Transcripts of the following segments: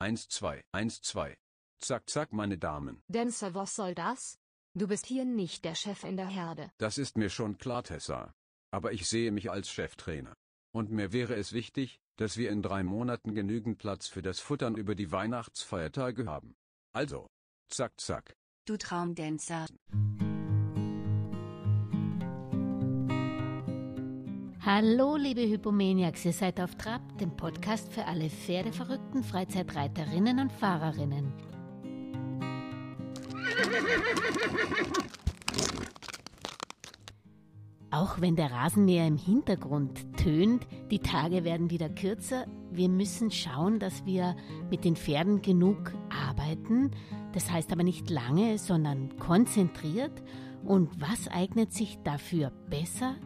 Eins, zwei, eins, zwei. Zack, zack, meine Damen. Dancer, was soll das? Du bist hier nicht der Chef in der Herde. Das ist mir schon klar, Tessa. Aber ich sehe mich als Cheftrainer. Und mir wäre es wichtig, dass wir in drei Monaten genügend Platz für das Futtern über die Weihnachtsfeiertage haben. Also, zack, zack. Du Traumdancer. Hallo, liebe Hypomaniacs, ihr seid auf Trab, dem Podcast für alle pferdeverrückten Freizeitreiterinnen und Fahrerinnen. Auch wenn der Rasenmäher im Hintergrund tönt, die Tage werden wieder kürzer. Wir müssen schauen, dass wir mit den Pferden genug arbeiten. Das heißt aber nicht lange, sondern konzentriert. Und was eignet sich dafür besser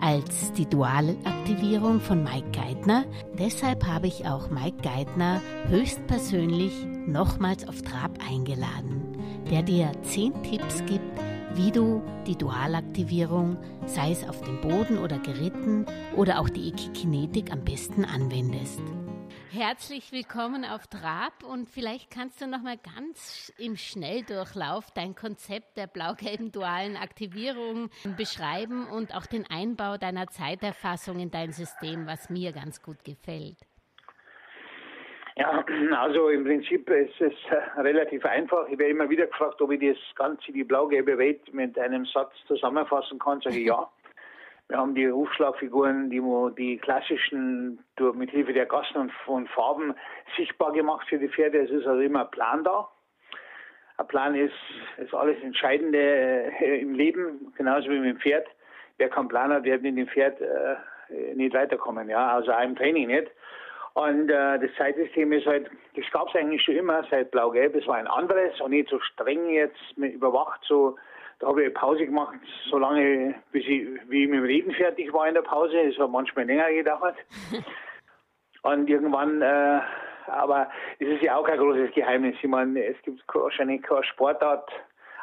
als die Dualaktivierung von Mike Geithner? Deshalb habe ich auch Mike Geithner höchstpersönlich nochmals auf Trab eingeladen, der dir zehn Tipps gibt, wie du die Dualaktivierung, sei es auf dem Boden oder geritten oder auch die Ekikinetik am besten anwendest. Herzlich willkommen auf Trab und vielleicht kannst du noch mal ganz im Schnelldurchlauf dein Konzept der blau-gelben dualen Aktivierung beschreiben und auch den Einbau deiner Zeiterfassung in dein System, was mir ganz gut gefällt. Ja, also im Prinzip ist es äh, relativ einfach. Ich werde immer wieder gefragt, ob ich das Ganze, die blau-gelbe Welt mit einem Satz zusammenfassen kann. Sage ich ja. Wir haben die Hufschlagfiguren, die, die klassischen, mit Hilfe der Gassen und, Farben sichtbar gemacht für die Pferde. Es ist also immer ein Plan da. Ein Plan ist, ist alles Entscheidende äh, im Leben, genauso wie mit dem Pferd. Wer keinen Plan hat, wird mit dem Pferd äh, nicht weiterkommen, ja, also auch im Training nicht. Und äh, das Zeitsystem ist halt, das gab es eigentlich schon immer seit Blau-Gelb. Es war ein anderes und nicht so streng jetzt überwacht, so da habe ich Pause gemacht, so lange, bis ich, wie ich mit dem Reden fertig war in der Pause. Es hat manchmal länger gedauert. Und irgendwann, äh, aber es ist ja auch kein großes Geheimnis. Ich meine, es gibt wahrscheinlich keine Sportart,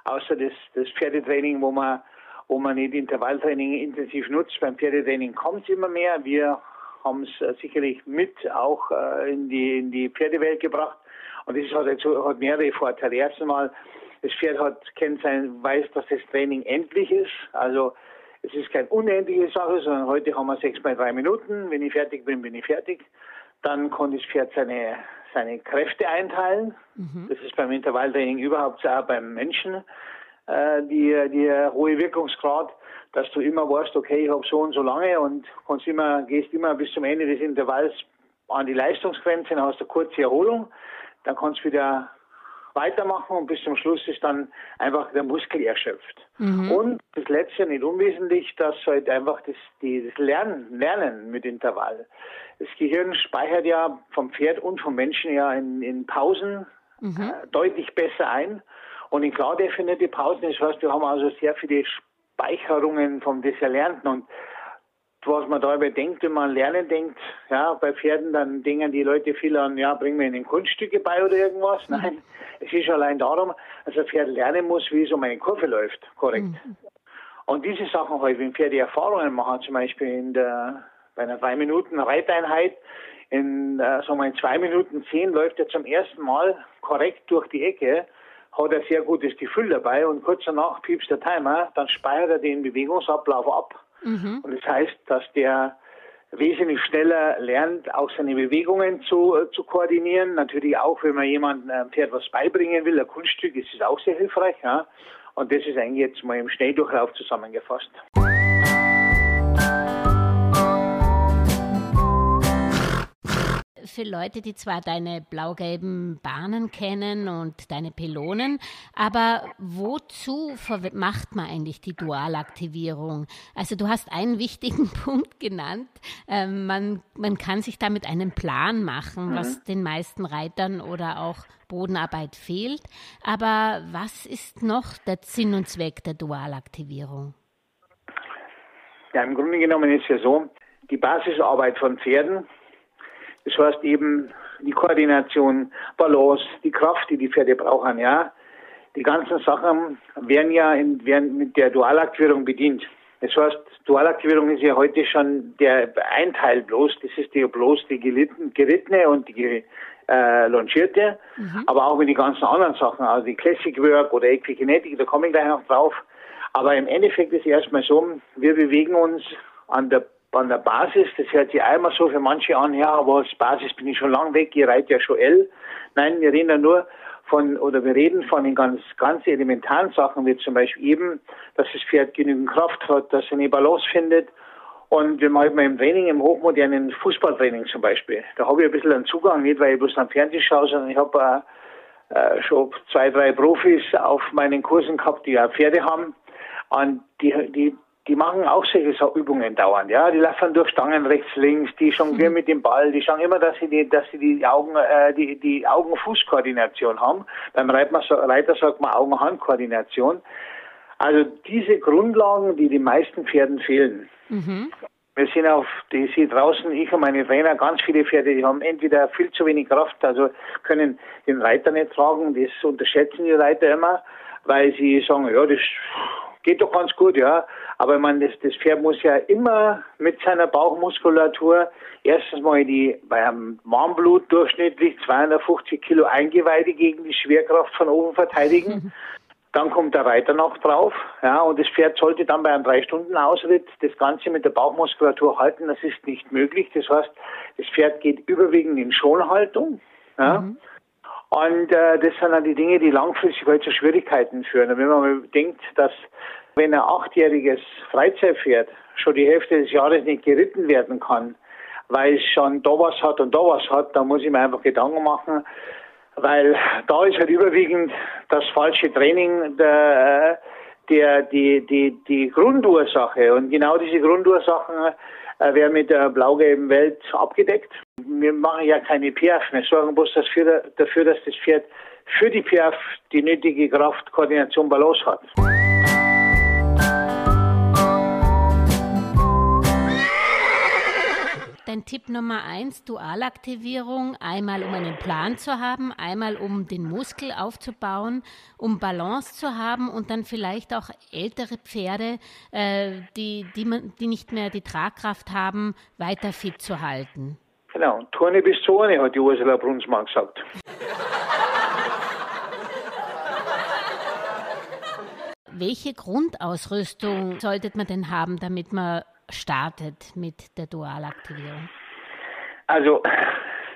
außer das, das Pferdetraining, wo man, wo man nicht Intervalltraining intensiv nutzt. Beim Pferdetraining kommt es immer mehr. Wir haben es äh, sicherlich mit auch äh, in, die, in die Pferdewelt gebracht. Und das hat, jetzt, hat mehrere Vorteile. Erstens mal, das Pferd hat, kennt sein, weiß, dass das Training endlich ist. Also es ist keine unendliche Sache, sondern heute haben wir sechs bei drei Minuten. Wenn ich fertig bin, bin ich fertig. Dann kann das Pferd seine, seine Kräfte einteilen. Mhm. Das ist beim Intervalltraining überhaupt auch beim Menschen äh, die, die hohe Wirkungsgrad, dass du immer weißt, okay, ich habe so und so lange und kannst immer, gehst immer bis zum Ende des Intervalls an die Leistungsgrenze, dann hast du eine kurze Erholung, dann kannst du wieder weitermachen und bis zum Schluss ist dann einfach der Muskel erschöpft. Mhm. Und das letzte, nicht unwesentlich, dass halt einfach das, die, das Lernen, Lernen mit Intervall. Das Gehirn speichert ja vom Pferd und vom Menschen ja in, in Pausen mhm. äh, deutlich besser ein. Und in klar definierte Pausen, das heißt, wir haben also sehr viele Speicherungen vom des Erlernten und was man darüber denkt, wenn man an Lernen denkt, ja, bei Pferden, dann denken die Leute viel an, ja, bring mir ihnen Kunststücke bei oder irgendwas. Mhm. Nein, es ist allein darum, dass ein Pferd lernen muss, wie es um eine Kurve läuft, korrekt. Mhm. Und diese Sachen halt, wenn Pferde Erfahrungen machen, zum Beispiel in der, bei einer drei Minuten Reiteinheit, in, äh, sagen wir, in zwei Minuten zehn läuft er zum ersten Mal korrekt durch die Ecke, hat er sehr gutes Gefühl dabei und kurz danach piepst der Timer, dann speichert er den Bewegungsablauf ab Mhm. Und das heißt, dass der wesentlich schneller lernt, auch seine Bewegungen zu, äh, zu koordinieren. Natürlich auch, wenn man jemandem ein Pferd was beibringen will, ein Kunststück, ist es auch sehr hilfreich. Ja? Und das ist eigentlich jetzt mal im Schnelldurchlauf zusammengefasst. Für Leute, die zwar deine blau-gelben Bahnen kennen und deine Pylonen, aber wozu macht man eigentlich die Dualaktivierung? Also du hast einen wichtigen Punkt genannt. Ähm, man, man kann sich damit einen Plan machen, mhm. was den meisten Reitern oder auch Bodenarbeit fehlt. Aber was ist noch der Sinn und Zweck der Dualaktivierung? Ja, im Grunde genommen ist ja so, die Basisarbeit von Pferden das heißt eben die Koordination, Balance, die Kraft, die die Pferde brauchen, ja. Die ganzen Sachen werden ja in, werden mit der Dualaktivierung bedient. Das heißt, Dualaktivierung ist ja heute schon der ein Teil bloß. Das ist die bloß die gerittene und die äh, lancierte, mhm. aber auch mit den ganzen anderen Sachen, also die Classic Work oder Equikinetik, da komme ich gleich noch drauf. Aber im Endeffekt ist erstmal so, wir bewegen uns an der an der Basis, das hört sich einmal so für manche an, ja, aber als Basis bin ich schon lang weg, ich reite ja schon L. Nein, wir reden ja nur von, oder wir reden von den ganz, ganz elementaren Sachen, wie zum Beispiel eben, dass das Pferd genügend Kraft hat, dass es eine Balance findet. Und wir machen im Training, im hochmodernen Fußballtraining zum Beispiel, da habe ich ein bisschen einen Zugang, nicht weil ich bloß am Fernsehen schaue, sondern ich habe äh, schon zwei, drei Profis auf meinen Kursen gehabt, die ja Pferde haben. Und die, die die machen auch solche Übungen dauernd, ja. Die laufen durch Stangen rechts, links, die jonglieren mhm. mit dem Ball, die schauen immer, dass sie die, dass sie die Augen, äh, die, die Augen-Fuß-Koordination haben. Beim Reiter, Reiter sagt man Augen-Hand-Koordination. Also diese Grundlagen, die den meisten Pferden fehlen. Mhm. Wir sind auf, die sind draußen, ich und meine Trainer, ganz viele Pferde, die haben entweder viel zu wenig Kraft, also können den Reiter nicht tragen, das unterschätzen die Reiter immer, weil sie sagen, ja, das geht doch ganz gut, ja. Aber ich meine, das, das Pferd muss ja immer mit seiner Bauchmuskulatur erstens mal die beim Warmblut durchschnittlich 250 Kilo Eingeweide gegen die Schwerkraft von oben verteidigen. Dann kommt der Reiter noch drauf, ja, und das Pferd sollte dann bei einem drei Stunden Ausritt das Ganze mit der Bauchmuskulatur halten. Das ist nicht möglich. Das heißt, das Pferd geht überwiegend in Schonhaltung, ja. Mhm. Und äh, das sind dann die Dinge, die langfristig halt zu Schwierigkeiten führen. Und wenn man mal denkt, dass wenn ein achtjähriges Freizeitpferd schon die Hälfte des Jahres nicht geritten werden kann, weil es schon da was hat und da was hat, dann muss ich mir einfach Gedanken machen, weil da ist halt überwiegend das falsche Training der, der, die, die, die Grundursache. Und genau diese Grundursachen äh, werden mit der blau-gelben Welt abgedeckt. Wir machen ja keine PF, wir sorgen bloß dafür, dafür, dass das Pferd für die PF die nötige Kraft, Koordination, Balance hat. dein Tipp Nummer eins, Dualaktivierung, einmal um einen Plan zu haben, einmal um den Muskel aufzubauen, um Balance zu haben und dann vielleicht auch ältere Pferde, äh, die, die, man, die nicht mehr die Tragkraft haben, weiter fit zu halten. Genau, Turne bis Zone, hat die Ursula Brunsmann gesagt. Welche Grundausrüstung sollte man denn haben, damit man startet mit der Dualaktivierung? Also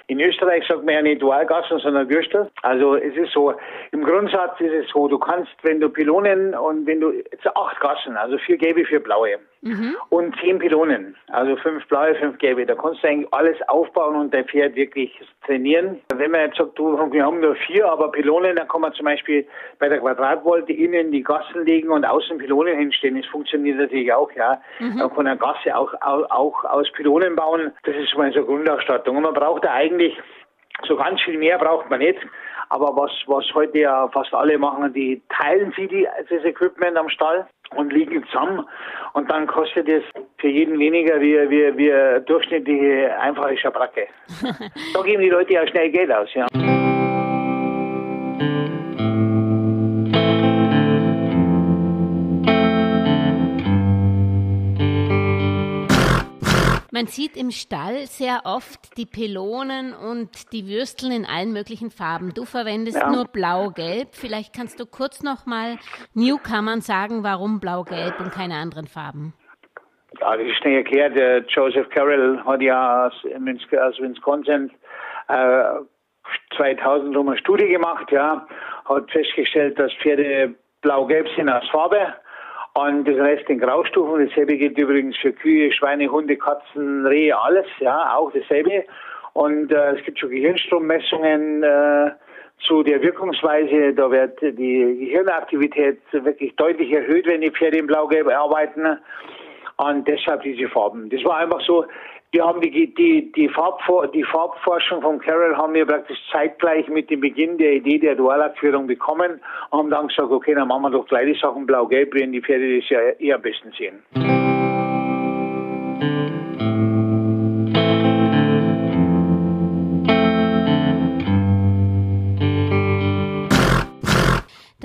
in Österreich sagt man ja nicht Dualgassen, sondern Gürstel. Also es ist so, im Grundsatz ist es so, du kannst, wenn du Pylonen und wenn du, jetzt acht Gassen, also vier gelbe, vier blaue mhm. und zehn Pylonen, also fünf blaue, fünf gelbe, da kannst du eigentlich alles aufbauen und dein Pferd wirklich trainieren. Wenn man jetzt sagt, du, wir haben nur vier, aber Pylonen, dann kann man zum Beispiel bei der Quadratvolte innen die Gassen legen und außen Pylonen hinstellen. Das funktioniert natürlich auch, ja. Mhm. Man kann eine Gasse auch, auch, auch aus Pylonen bauen. Das ist mal so eine Grundausstattung. Und man braucht da eigentlich so ganz viel mehr braucht man nicht. Aber was, was heute ja fast alle machen, die teilen sie die, das Equipment am Stall und liegen zusammen. Und dann kostet es für jeden weniger wie, wie, wie durchschnittliche einfache Schabracke. da geben die Leute ja schnell Geld aus, ja. Man sieht im Stall sehr oft die Pylonen und die Würsteln in allen möglichen Farben. Du verwendest ja. nur blau-gelb. Vielleicht kannst du kurz noch mal Newcomern sagen, warum blau-gelb und keine anderen Farben. Ja, das ist schnell erklärt. Der Joseph Carroll hat ja aus, aus Wisconsin äh, 2000 rum eine Studie gemacht, ja, hat festgestellt, dass Pferde blau-gelb sind aus Farbe und das Rest in Graustufen. Dasselbe gilt übrigens für Kühe, Schweine, Hunde, Katzen, Rehe, alles, ja, auch dasselbe. Und äh, es gibt schon Gehirnstrommessungen äh, zu der Wirkungsweise. Da wird die Gehirnaktivität wirklich deutlich erhöht, wenn die Pferde in Blau-Gelb arbeiten. Und deshalb diese Farben. Das war einfach so, wir haben die, die, die, Farbfor die Farbforschung von Carroll haben wir praktisch zeitgleich mit dem Beginn der Idee der Dualabführung bekommen und haben dann gesagt, okay, dann machen wir doch gleich die Sachen blau-gelb, wenn die Pferde das ja eher am besten sehen.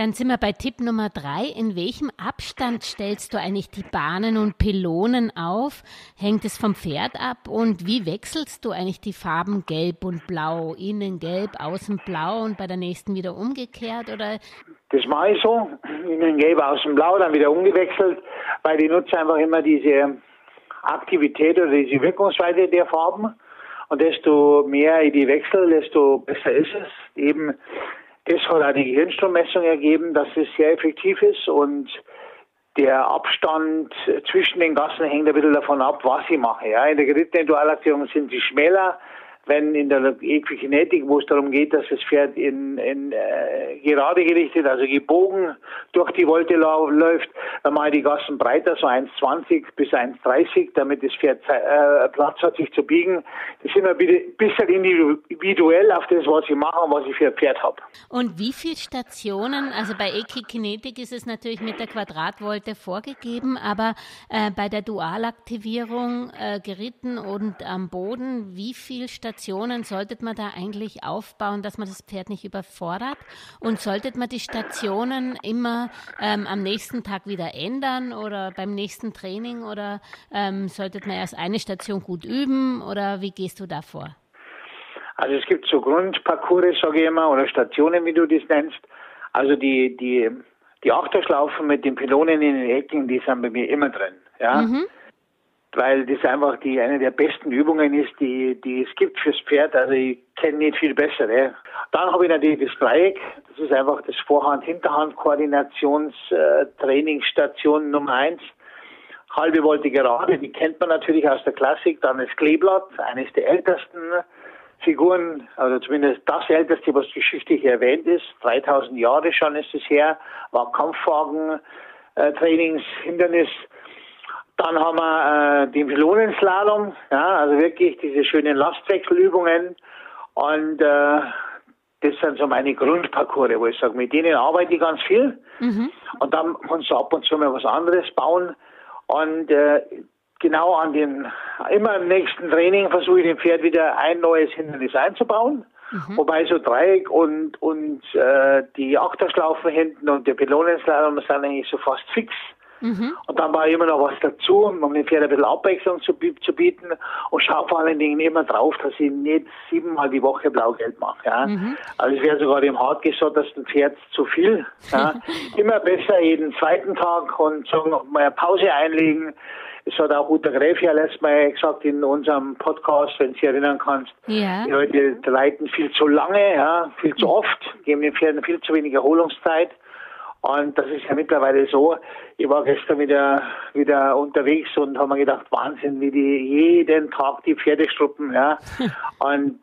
Dann sind wir bei Tipp Nummer drei. In welchem Abstand stellst du eigentlich die Bahnen und Pylonen auf? Hängt es vom Pferd ab? Und wie wechselst du eigentlich die Farben Gelb und Blau? Innen gelb, außen blau und bei der nächsten wieder umgekehrt? Oder? Das mache ich so. Innen gelb, außen blau, dann wieder umgewechselt, weil ich nutze einfach immer diese Aktivität oder diese Wirkungsweite der Farben. Und desto mehr ich die wechsle, desto besser ist es. Eben, das hat die Gehirnstrommessung ergeben, dass es sehr effektiv ist und der Abstand zwischen den Gassen hängt ein bisschen davon ab, was ich mache. Ja, in der gerittenen Dualaktivierung sind sie schmäler, wenn in der Equikinetik, wo es darum geht, dass das Pferd in, in äh, gerade gerichtet, also gebogen durch die Wolte läuft, ich die Gassen breiter, so 1,20 bis 1,30, damit das Pferd äh, Platz hat, sich zu biegen. Das ist immer ein bisschen individuell auf das, was ich mache und was ich für ein Pferd habe. Und wie viele Stationen, also bei Equikinetik ist es natürlich mit der Quadratwolte vorgegeben, aber äh, bei der Dualaktivierung äh, geritten und am Boden, wie viele Stationen Stationen sollte man da eigentlich aufbauen, dass man das Pferd nicht überfordert? Und sollte man die Stationen immer ähm, am nächsten Tag wieder ändern oder beim nächsten Training oder ähm, sollte man erst eine Station gut üben oder wie gehst du da vor? Also es gibt so Grundparcours, sage ich immer, oder Stationen, wie du das nennst. Also die, die, die Achterschlaufen mit den Pylonen in den Ecken, die sind bei mir immer drin. Ja. Mhm weil das einfach die eine der besten Übungen ist, die, die es gibt fürs Pferd. Also ich kenne nicht viel bessere. Dann habe ich natürlich das Dreieck. Das ist einfach das Vorhand-Hinterhand-Koordinationstrainingsstation Nummer eins. Halbe Wolte gerade, die kennt man natürlich aus der Klassik. Dann das Kleeblatt, eines der ältesten Figuren, also zumindest das älteste, was geschichtlich erwähnt ist. 3000 Jahre schon ist es her, war Kampfwagen, äh. Dann haben wir äh, den Pylonenslalom, ja, also wirklich diese schönen Lastwechselübungen. Und äh, das sind so meine Grundparcours, wo ich sage, mit denen arbeite ich ganz viel. Mhm. Und dann kannst du ab und zu mal was anderes bauen. Und äh, genau an den, immer im nächsten Training versuche ich dem Pferd wieder ein neues Hindernis einzubauen. Mhm. Wobei so Dreieck und, und äh, die Achterschlaufen hinten und der Pylonenslalom sind eigentlich so fast fix. Mhm. Und dann war immer noch was dazu, um dem Pferd ein bisschen Abwechslung zu, zu bieten und schaue vor allen Dingen immer drauf, dass ich nicht siebenmal die Woche Blau-Gelb mache. Ja. Mhm. Also es wäre sogar im hartgesottersten Pferd zu viel. Ja. immer besser jeden zweiten Tag und sagen, mal eine Pause einlegen. Es hat auch Uta Gräf ja letztes Mal gesagt in unserem Podcast, wenn du dich erinnern kannst. Ja. Die Leute reiten viel zu lange, ja, viel zu oft, geben den Pferden viel zu wenig Erholungszeit. Und das ist ja mittlerweile so. Ich war gestern wieder, wieder unterwegs und habe mir gedacht, Wahnsinn, wie die jeden Tag die Pferde struppen, ja. und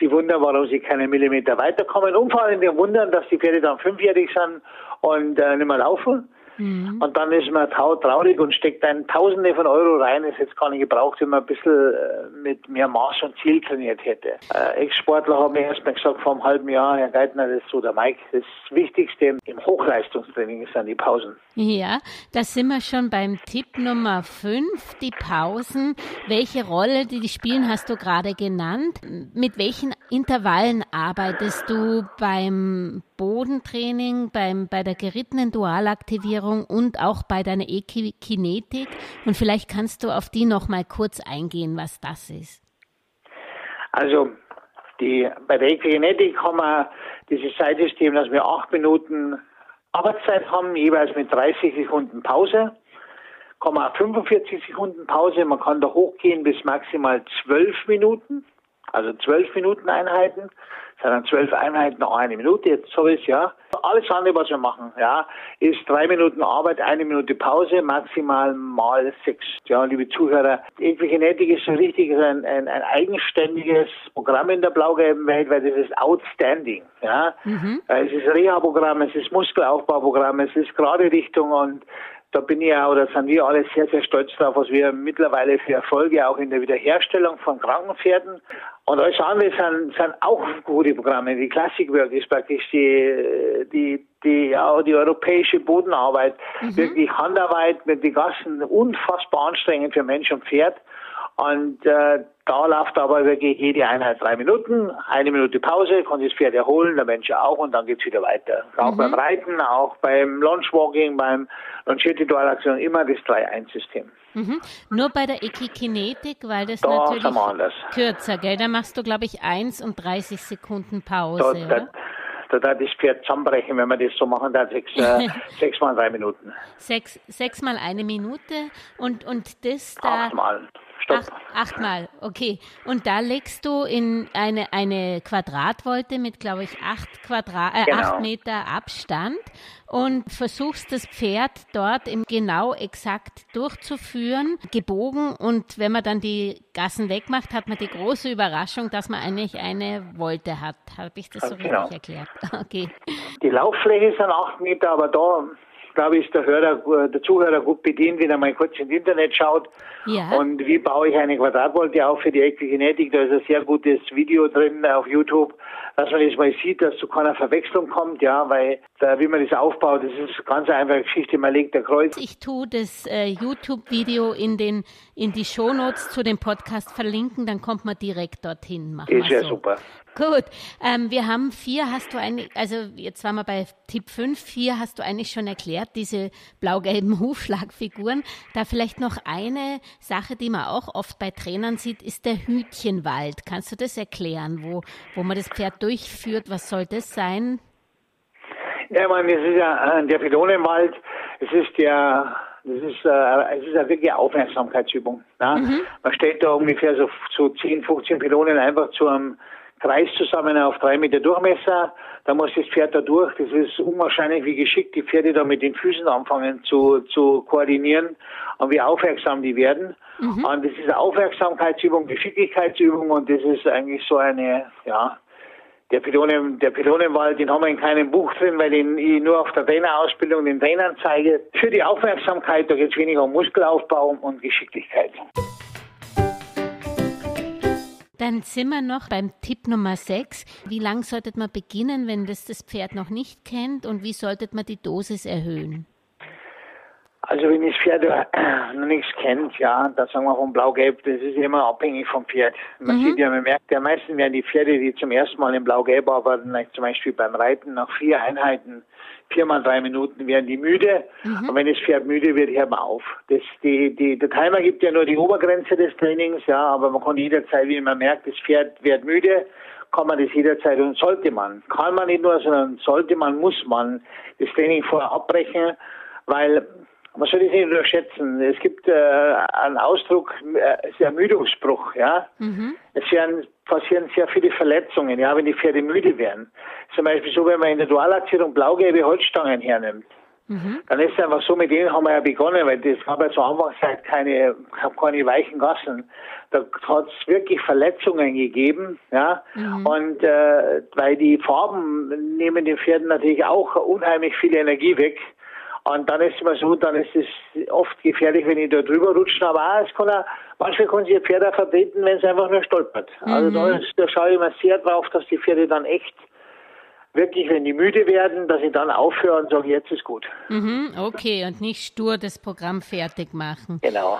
sie wundern, warum sie keinen Millimeter weiterkommen. Und vor allem wir wundern, dass die Pferde dann fünfjährig sind und äh, nicht mehr laufen. Mhm. Und dann ist man traurig und steckt dann Tausende von Euro rein. Ist jetzt gar nicht gebraucht, wenn man ein bisschen äh, mit mehr Maß und Ziel trainiert hätte. Äh, Ex-Sportler haben mir erst mal gesagt, vor einem halben Jahr, Herr Geithner, das ist so der Mike, das Wichtigste im Hochleistungstraining sind die Pausen. Ja, da sind wir schon beim Tipp Nummer 5, die Pausen. Welche Rolle die, die spielen, hast du gerade genannt. Mit welchen Intervallen arbeitest du beim Bodentraining, beim, bei der gerittenen Dualaktivierung und auch bei deiner Ekinetik. Und vielleicht kannst du auf die noch mal kurz eingehen, was das ist. Also die, bei der Ekinetik haben wir dieses Zeitsystem, dass wir acht Minuten Arbeitszeit haben, jeweils mit 30 Sekunden Pause. Kann man 45 Sekunden Pause, man kann da hochgehen bis maximal 12 Minuten, also 12 Minuten Einheiten sondern zwölf Einheiten eine Minute, jetzt so ist ja. Alles andere, was wir machen, ja, ist drei Minuten Arbeit, eine Minute Pause, maximal mal sechs. Ja, liebe Zuhörer, Equigenetik ist so richtig ein, ein, ein eigenständiges Programm in der blau-gelben Welt, weil das ist outstanding, ja. Mhm. Es ist Reha-Programm, es ist Muskelaufbauprogramm, es ist gerade Richtung und da bin ich ja, oder sind wir alle sehr, sehr stolz drauf, was wir mittlerweile für Erfolge auch in der Wiederherstellung von Krankenpferden und alles andere sind, sind auch gute Programme. Die Classic Work ist praktisch die, die, die, auch die europäische Bodenarbeit, mhm. wirklich Handarbeit mit den Gassen, unfassbar anstrengend für Mensch und Pferd. Und äh, da läuft aber wirklich jede Einheit drei Minuten, eine Minute Pause, kann das Pferd erholen, der Mensch auch und dann geht's wieder weiter. Auch mhm. beim Reiten, auch beim Launchwalking, beim Launchierte Dualaktion, immer das 3-1-System. Mhm. Nur bei der Equikinetik, weil das da natürlich kürzer, gell? Da machst du, glaube ich, 1 und 30 Sekunden Pause, da, da, da darf das Pferd zusammenbrechen, wenn man das so machen darf, sechs, äh, sechs mal drei Minuten. Sechs, sechs mal eine Minute und, und das da... Achtmal. Stopp. Acht, achtmal, okay. Und da legst du in eine, eine Quadratwolte mit, glaube ich, acht, Quadrat, äh, genau. acht Meter Abstand und versuchst das Pferd dort im genau exakt durchzuführen, gebogen. Und wenn man dann die Gassen wegmacht, hat man die große Überraschung, dass man eigentlich eine Wolte hat. Habe ich das so genau. richtig erklärt? Okay. Die Lauffläche sind acht Meter, aber da glaube ich, der Hörer, der Zuhörer gut bedient, wenn er mal kurz ins Internet schaut. Ja. Und wie baue ich eine Quadratwolte auf für die Equikinetik? Da ist ein sehr gutes Video drin auf YouTube, dass man das mal sieht, dass zu keiner Verwechslung kommt, ja, weil da, wie man das aufbaut, das ist eine ganz einfache Geschichte. Man legt der Kreuz. Ich tue das äh, YouTube-Video in den in die Shownotes zu dem Podcast verlinken, dann kommt man direkt dorthin. Machen ist ja so. super. Gut, ähm, wir haben vier, hast du eigentlich, also jetzt waren wir bei Tipp 5, vier hast du eigentlich schon erklärt, diese blau-gelben Hufschlagfiguren. Da vielleicht noch eine Sache, die man auch oft bei Trainern sieht, ist der Hütchenwald. Kannst du das erklären, wo, wo man das Pferd durchführt? Was soll das sein? Ja, ich meine, es ist ja äh, der Pylonenwald, es ist der das ist, äh, es ist eine wirkliche Aufmerksamkeitsübung. Ne? Mhm. Man stellt da ungefähr so, so 10, 15 Pylonen einfach zu einem Kreis zusammen auf drei Meter Durchmesser. Da muss das Pferd da durch. Das ist unwahrscheinlich, wie geschickt die Pferde da mit den Füßen anfangen zu, zu koordinieren und wie aufmerksam die werden. Mhm. Und das ist eine Aufmerksamkeitsübung, Geschicklichkeitsübung und das ist eigentlich so eine, ja, der, Pylonen, der Pylonenwald, den haben wir in keinem Buch drin, weil den ich nur auf der Trainerausbildung den Trainern zeige. Für die Aufmerksamkeit, da geht es weniger um Muskelaufbau und Geschicklichkeit. Dann sind wir noch beim Tipp Nummer 6. Wie lang sollte man beginnen, wenn das das Pferd noch nicht kennt und wie sollte man die Dosis erhöhen? Also wenn das Pferd noch nichts kennt, ja, da sagen wir vom Blau-Gelb, das ist immer abhängig vom Pferd. Man mhm. sieht ja, man merkt ja, meistens werden die Pferde, die zum ersten Mal im Blau-Gelb arbeiten, zum Beispiel beim Reiten, nach vier Einheiten, viermal drei Minuten werden die müde. Mhm. Und wenn das Pferd müde wird, hört man auf. Das, die, die, der Timer gibt ja nur die Obergrenze des Trainings, ja, aber man kann jederzeit, wie man merkt, das Pferd wird müde, kann man das jederzeit und sollte man. Kann man nicht nur, sondern sollte man, muss man das Training vorher abbrechen, weil man soll das nicht unterschätzen. Es gibt äh, einen Ausdruck, äh, Ermüdungsbruch, ja. Mhm. Es werden, passieren sehr viele Verletzungen, ja, wenn die Pferde müde werden. Zum Beispiel so, wenn man in der Dualatzierung blaugelbe Holzstangen hernimmt. Mhm. Dann ist es einfach so, mit denen haben wir ja begonnen, weil das gab ja zur Anfangszeit keine, keine weichen Gassen. Da hat es wirklich Verletzungen gegeben, ja. Mhm. Und äh, weil die Farben nehmen den Pferden natürlich auch unheimlich viel Energie weg. Und dann ist es immer so, dann ist es oft gefährlich, wenn ich da drüber rutsche. Aber auch, es kann auch, manchmal können sich Pferde auch vertreten, wenn es einfach nur stolpert. Also mhm. Also da, ist, da schaue ich immer sehr drauf, dass die Pferde dann echt wirklich, wenn die müde werden, dass sie dann aufhören und sagen, jetzt ist gut. Mhm, okay, und nicht stur das Programm fertig machen. Genau.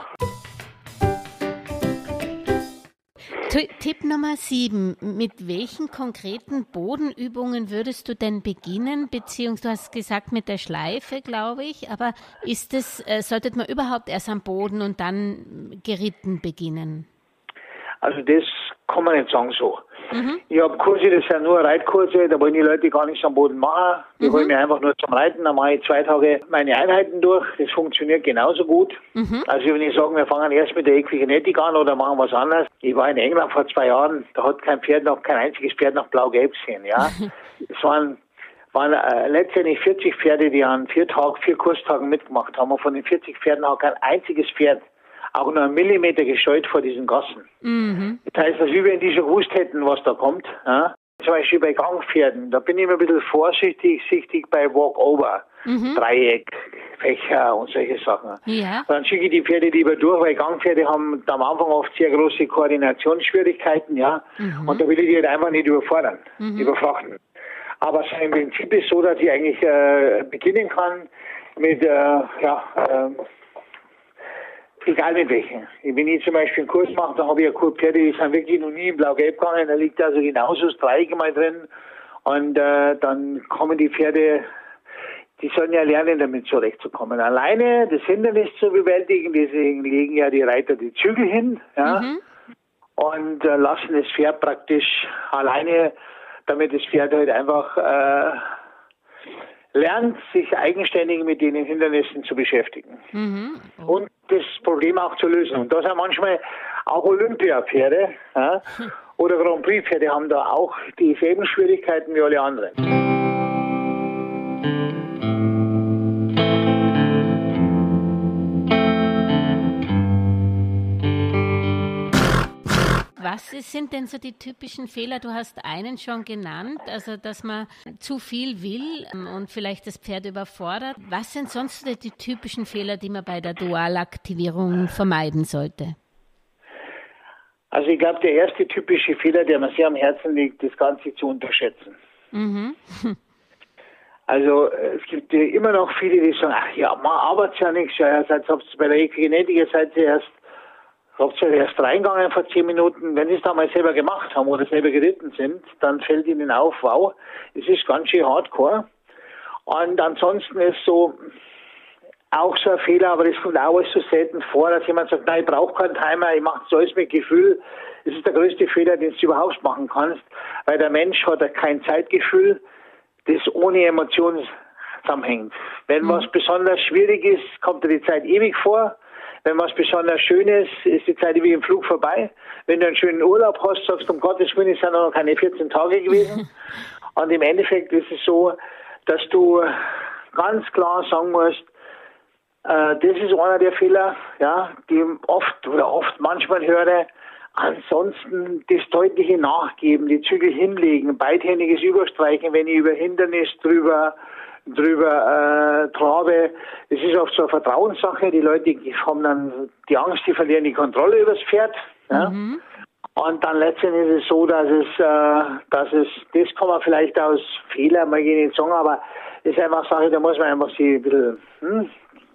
Tipp Nummer sieben. Mit welchen konkreten Bodenübungen würdest du denn beginnen? Beziehungsweise du hast gesagt mit der Schleife, glaube ich. Aber ist es, äh, sollte man überhaupt erst am Boden und dann geritten beginnen? Also das kann man nicht sagen so. Mhm. Ich habe Kurse, das sind nur Reitkurse, da wollen die Leute gar nichts am Boden machen. Die mhm. wollen mir einfach nur zum Reiten, dann mache ich zwei Tage meine Einheiten durch. Das funktioniert genauso gut. Mhm. Also wenn ich sage, wir fangen erst mit der Equikinetik an oder machen was anderes. Ich war in England vor zwei Jahren, da hat kein Pferd noch, kein einziges Pferd noch blau-gelb gesehen, ja. es waren waren äh, letztendlich 40 Pferde, die an vier Tagen, vier Kurstagen mitgemacht haben. Und von den 40 Pferden hat kein einziges Pferd auch nur einen Millimeter gescheut vor diesen Gassen. Mhm. Das heißt, dass wir, wenn die schon gewusst hätten, was da kommt, ja, zum Beispiel bei Gangpferden, da bin ich immer ein bisschen vorsichtig, sichtig bei Walkover, mhm. Dreieck, Fächer und solche Sachen. Ja. Dann schicke ich die Pferde lieber durch, weil Gangpferde haben am Anfang oft sehr große Koordinationsschwierigkeiten, ja. Mhm. Und da will ich die halt einfach nicht überfordern, mhm. überfrachten. Aber so im Prinzip ist so, dass ich eigentlich äh, beginnen kann mit, äh, ja, äh, Egal mit welchen. Wenn ich zum Beispiel einen Kurs mache, dann habe ich ja Pferde, die sind wirklich noch nie in Blau-Gelb gegangen, da liegt also genauso das Dreieck mal drin. Und äh, dann kommen die Pferde, die sollen ja lernen, damit zurechtzukommen. Alleine das Hindernis zu bewältigen, deswegen legen ja die Reiter die Zügel hin, ja, mhm. und äh, lassen das Pferd praktisch alleine, damit das Pferd halt einfach äh, lernt, sich eigenständig mit den Hindernissen zu beschäftigen. Mhm. Oh. Und das Problem auch zu lösen. Und da sind manchmal auch Olympiapferde ja, oder Grand Prix-Pferde haben da auch dieselben Schwierigkeiten wie alle anderen. Was sind denn so die typischen Fehler? Du hast einen schon genannt, also dass man zu viel will ähm, und vielleicht das Pferd überfordert. Was sind sonst die typischen Fehler, die man bei der Dualaktivierung vermeiden sollte? Also ich glaube, der erste typische Fehler, der mir sehr am Herzen liegt, das Ganze zu unterschätzen. Mhm. Also es gibt immer noch viele, die sagen, ach ja, man arbeitet ja nichts, ja, jetzt habt ihr bei der Equigenetik, seid ihr erst Habt ihr erst reingegangen vor zehn Minuten, wenn sie es da mal selber gemacht haben oder selber geritten sind, dann fällt ihnen auf, wow, es ist ganz schön hardcore. Und ansonsten ist so auch so ein Fehler, aber das kommt auch so selten vor, dass jemand sagt, nein, ich brauche keinen Timer, ich mache das alles mit Gefühl. Das ist der größte Fehler, den du überhaupt machen kannst, weil der Mensch hat kein Zeitgefühl, das ohne Emotionen zusammenhängt. Wenn mhm. was besonders schwierig ist, kommt dir die Zeit ewig vor. Wenn was besonders schön ist, ist die Zeit wie im Flug vorbei. Wenn du einen schönen Urlaub hast, sagst du, um Gottes Willen, es sind noch keine 14 Tage gewesen. Und im Endeffekt ist es so, dass du ganz klar sagen musst, äh, das ist einer der Fehler, ja, die oft oder oft manchmal höre. Ansonsten das deutliche Nachgeben, die Zügel hinlegen, beidhändiges Überstreichen, wenn ich über Hindernis drüber drüber äh, trabe. Es ist oft so eine Vertrauenssache. Die Leute haben dann die Angst, die verlieren die Kontrolle über das Pferd. Ja? Mhm. Und dann letztendlich ist es so, dass es, äh, dass es, das kann man vielleicht aus Fehler mal nicht sagen, aber es ist einfach Sache, da muss man einfach sie ein bisschen, hm,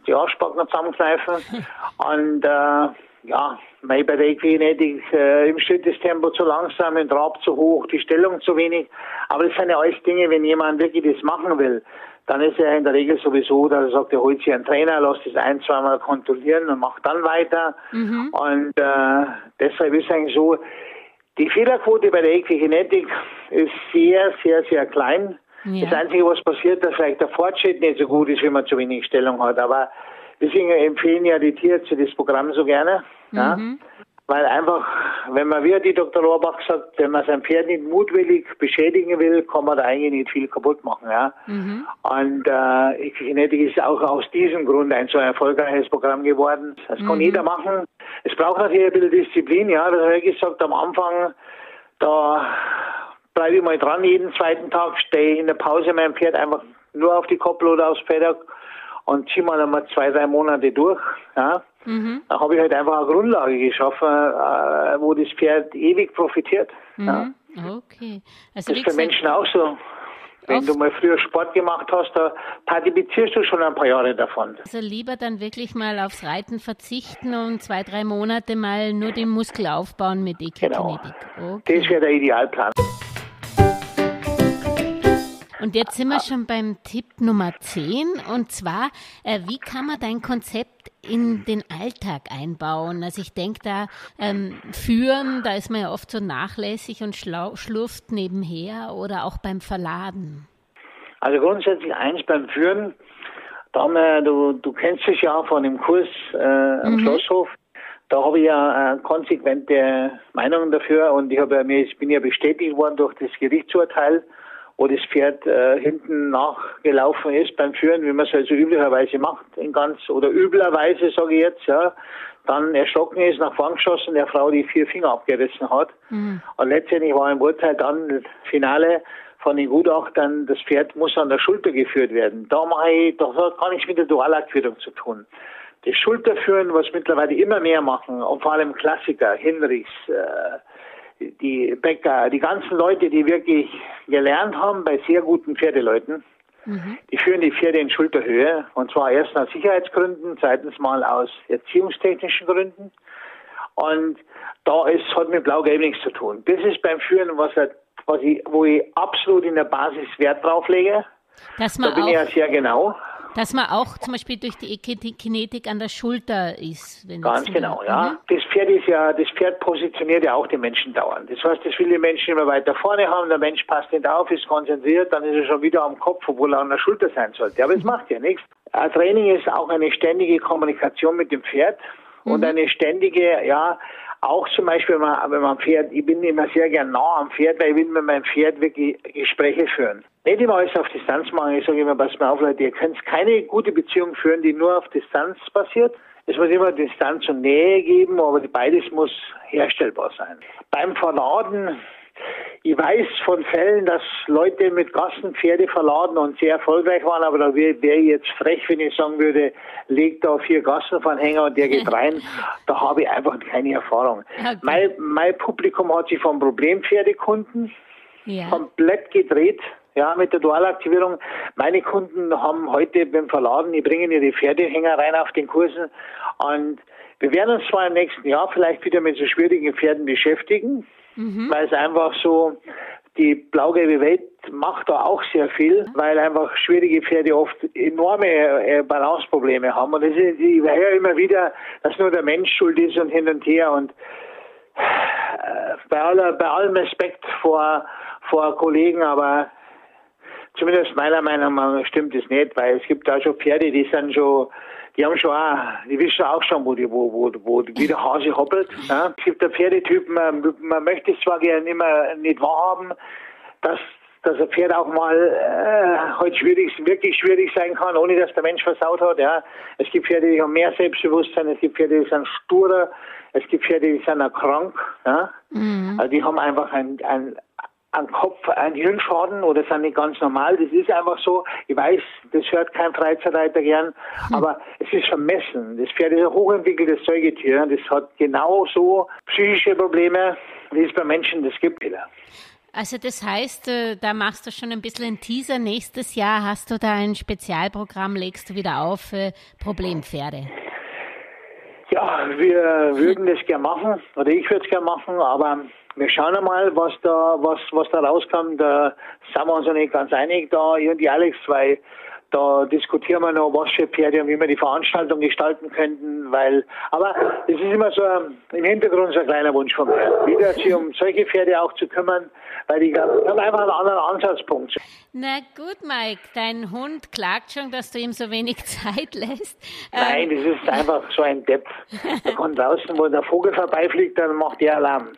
die Arschbacken zusammenkneifen. Und äh, ja, bei der Equigenetik äh, im Schritt das Tempo zu langsam, den Trab zu hoch, die Stellung zu wenig. Aber das sind ja alles Dinge, wenn jemand wirklich das machen will, dann ist er in der Regel sowieso, dass er sagt, er holt sich einen Trainer, lässt das ein, zweimal kontrollieren und macht dann weiter. Mhm. Und äh, deshalb ist eigentlich so, die Fehlerquote bei der Equigenetik ist sehr, sehr, sehr klein. Ja. Das Einzige, was passiert, dass vielleicht der Fortschritt nicht so gut ist, wenn man zu wenig Stellung hat. Aber deswegen empfehlen ja die Tierärzte das Programm so gerne. Mhm. Ja? Weil einfach, wenn man, wie die Dr. Rohrbach sagt, wenn man sein Pferd nicht mutwillig beschädigen will, kann man da eigentlich nicht viel kaputt machen. Ja? Mhm. Und äh, Genetik ist auch aus diesem Grund ein so erfolgreiches Programm geworden. Das kann mhm. jeder machen. Es braucht natürlich ein bisschen Disziplin, ja. Das habe ich gesagt am Anfang, da bleibe ich mal dran, jeden zweiten Tag stehe ich in der Pause mein Pferd einfach nur auf die Koppel oder aufs Pferd und ziehe mal einmal zwei, drei Monate durch. Ja. Mhm. Da habe ich halt einfach eine Grundlage geschaffen, äh, wo das Pferd ewig profitiert. Mhm. Ja. Okay. Also das ist für Menschen auch so. Wenn du mal früher Sport gemacht hast, da partizipierst du schon ein paar Jahre davon. Also lieber dann wirklich mal aufs Reiten verzichten und zwei, drei Monate mal nur den Muskel aufbauen mit Equikinetik. Genau. Okay. Das wäre der Idealplan. Und jetzt sind wir schon beim Tipp Nummer 10 und zwar, äh, wie kann man dein Konzept in den Alltag einbauen? Also ich denke da, ähm, führen, da ist man ja oft so nachlässig und schlurft nebenher oder auch beim Verladen. Also grundsätzlich eins beim Führen, da haben wir, du, du kennst es ja von dem Kurs äh, am mhm. Schlosshof, da habe ich ja äh, konsequente Meinungen dafür und ich, habe ja, ich bin ja bestätigt worden durch das Gerichtsurteil wo das Pferd äh, hinten nachgelaufen ist beim Führen, wie man es also üblicherweise macht, in ganz oder üblerweise sage ich jetzt, ja, dann erschrocken ist, nach vorn geschossen, der Frau die vier Finger abgerissen hat. Mhm. Und letztendlich war im Urteil dann Finale von den Gutachtern, das Pferd muss an der Schulter geführt werden. Da mache ich, das hat gar nichts mit der Dualaktivierung zu tun. Das Schulterführen, was mittlerweile immer mehr machen, und vor allem Klassiker, Hinrichs, äh, die Bäcker, die ganzen Leute, die wirklich gelernt haben bei sehr guten Pferdeleuten, Mhm. Die führen die Pferde in Schulterhöhe und zwar erst aus Sicherheitsgründen, zweitens mal aus erziehungstechnischen Gründen. Und da ist, hat mit Blau-Gelb nichts zu tun. Das ist beim Führen, was, was ich, wo ich absolut in der Basis Wert drauf lege. Dass man da bin auch, ich ja sehr genau. Dass man auch zum Beispiel durch die Kinetik an der Schulter ist. Ganz genau, ja. Mhm. Das Pferd ist ja, das Pferd positioniert ja auch den Menschen dauernd. Das heißt, das viele Menschen immer weiter vorne haben, der Mensch passt nicht auf, ist konzentriert, dann ist er schon wieder am Kopf, obwohl er an der Schulter sein sollte. Aber das mhm. macht ja nichts. Ein Training ist auch eine ständige Kommunikation mit dem Pferd und mhm. eine ständige, ja, auch zum Beispiel, wenn man, wenn man fährt, ich bin immer sehr gern nah am Pferd, weil ich will mit meinem Pferd wirklich Gespräche führen. Nicht immer alles auf Distanz machen. Ich sage immer, pass mal auf, Leute, ihr könnt keine gute Beziehung führen, die nur auf Distanz basiert. Es muss immer Distanz und Nähe geben, aber beides muss herstellbar sein. Beim Verladen ich weiß von Fällen, dass Leute mit Gassen Pferde verladen und sehr erfolgreich waren, aber da wäre ich jetzt frech, wenn ich sagen würde, legt da vier Gassen von Hänger und der geht rein. da habe ich einfach keine Erfahrung. Okay. Mein, mein Publikum hat sich von Problempferdekunden ja. komplett gedreht. Ja, mit der Dualaktivierung. Meine Kunden haben heute beim Verladen, die bringen ihre Pferdehänger rein auf den Kursen und wir werden uns zwar im nächsten Jahr vielleicht wieder mit so schwierigen Pferden beschäftigen, mhm. weil es einfach so, die blau-gelbe Welt macht da auch sehr viel, weil einfach schwierige Pferde oft enorme äh, Balanceprobleme haben. Und ist, ich höre immer wieder, dass nur der Mensch schuld ist und hin und her. Und äh, bei, aller, bei allem Respekt vor, vor Kollegen, aber zumindest meiner Meinung nach stimmt es nicht, weil es gibt da schon Pferde, die sind schon die haben schon auch, die wissen auch schon, wo, die, wo, wo, wo wie der Hase hoppelt. Ja. Es gibt einen Pferdetyp, man, man möchte es zwar gerne immer nicht wahrhaben, dass, dass ein Pferd auch mal äh, halt schwierig, wirklich schwierig sein kann, ohne dass der Mensch versaut hat. Ja. Es gibt Pferde, die haben mehr Selbstbewusstsein, es gibt Pferde, die sind sturer, es gibt Pferde, die sind auch krank. Ja. Mhm. Also die haben einfach ein, ein, an Kopf ein Hirnschaden oder sind nicht ganz normal. Das ist einfach so. Ich weiß, das hört kein Freizeitreiter gern, hm. aber es ist vermessen. Das Pferd ist ein hochentwickeltes Säugetier. Das hat genauso psychische Probleme, wie es bei Menschen das gibt. Also das heißt, äh, da machst du schon ein bisschen einen Teaser. Nächstes Jahr hast du da ein Spezialprogramm, legst du wieder auf für Problempferde. Ja, wir würden das gerne machen, oder ich würde es gerne machen, aber wir schauen einmal, was da, was, was da rauskommt. Da sind wir uns noch nicht ganz einig, da, ich und die Alex, weil da diskutieren wir noch, was für Pferde und wie wir die Veranstaltung gestalten könnten, weil, aber das ist immer so im Hintergrund so ein kleiner Wunsch von mir, wieder sich um solche Pferde auch zu kümmern, weil die haben einfach einen anderen Ansatzpunkt. Na gut, Mike, dein Hund klagt schon, dass du ihm so wenig Zeit lässt. Nein, ähm. das ist einfach so ein Depp. Der kommt draußen, wo der Vogel vorbeifliegt, dann macht der Alarm.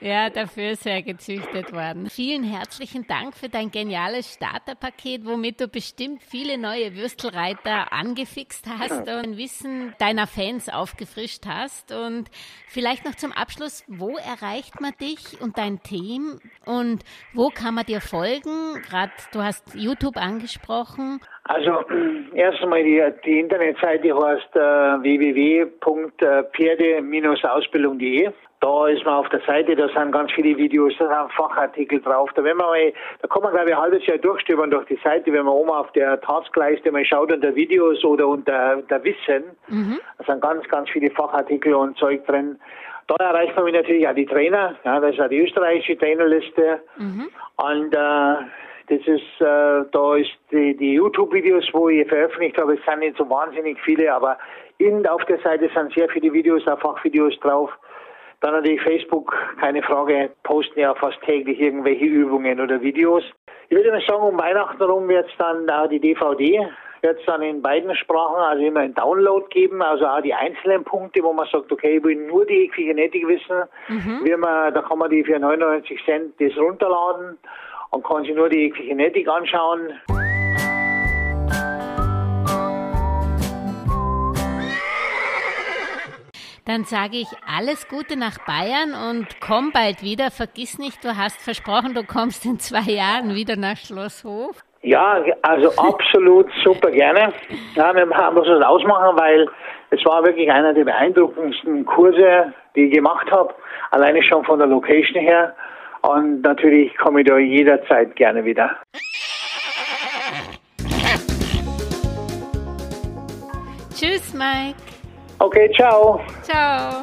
Ja, dafür ist er gezüchtet worden. Vielen herzlichen Dank für dein geniales Starterpaket, womit du bestimmt viele neue Würstelreiter angefixt hast und ein Wissen deiner Fans aufgefrischt hast. Und vielleicht noch zum Abschluss, wo erreicht man dich und dein Team und wo kann man dir folgen? Gerade du hast YouTube angesprochen. Also erst einmal die, die Internetseite heißt äh, www.pferde-ausbildung.de. Da ist man auf der Seite, da sind ganz viele Videos, da sind Fachartikel drauf. Da, wenn man mal, da kann man glaube ich ein halbes Jahr durchstöbern durch die Seite, wenn man oben auf der Taskleiste mal schaut unter Videos oder unter, unter Wissen. Mhm. Da sind ganz, ganz viele Fachartikel und Zeug drin. Da erreicht man natürlich auch die Trainer. Ja, das ist auch die österreichische Trainerliste. Mhm. Und äh, das ist, äh, da ist die, die YouTube-Videos, wo ich veröffentlicht habe, es sind nicht so wahnsinnig viele, aber in, auf der Seite sind sehr viele Videos, auch Fachvideos drauf. Dann natürlich Facebook, keine Frage, posten ja fast täglich irgendwelche Übungen oder Videos. Ich würde mal sagen, um Weihnachten herum wird es dann auch die DVD, wird es dann in beiden Sprachen, also immer ein Download geben, also auch die einzelnen Punkte, wo man sagt, okay, ich will nur die Equigenetik wissen, mhm. wie man, da kann man die für 99 Cent das runterladen und kann sich nur die Equigenetik anschauen. Dann sage ich alles Gute nach Bayern und komm bald wieder. Vergiss nicht, du hast versprochen, du kommst in zwei Jahren wieder nach Schlosshof. Ja, also absolut super gerne. Ja, wir müssen es ausmachen, weil es war wirklich einer der beeindruckendsten Kurse, die ich gemacht habe. Alleine schon von der Location her. Und natürlich komme ich da jederzeit gerne wieder. Tschüss, Mike. Okay, ciao. Ciao.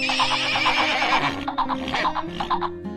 Thank you.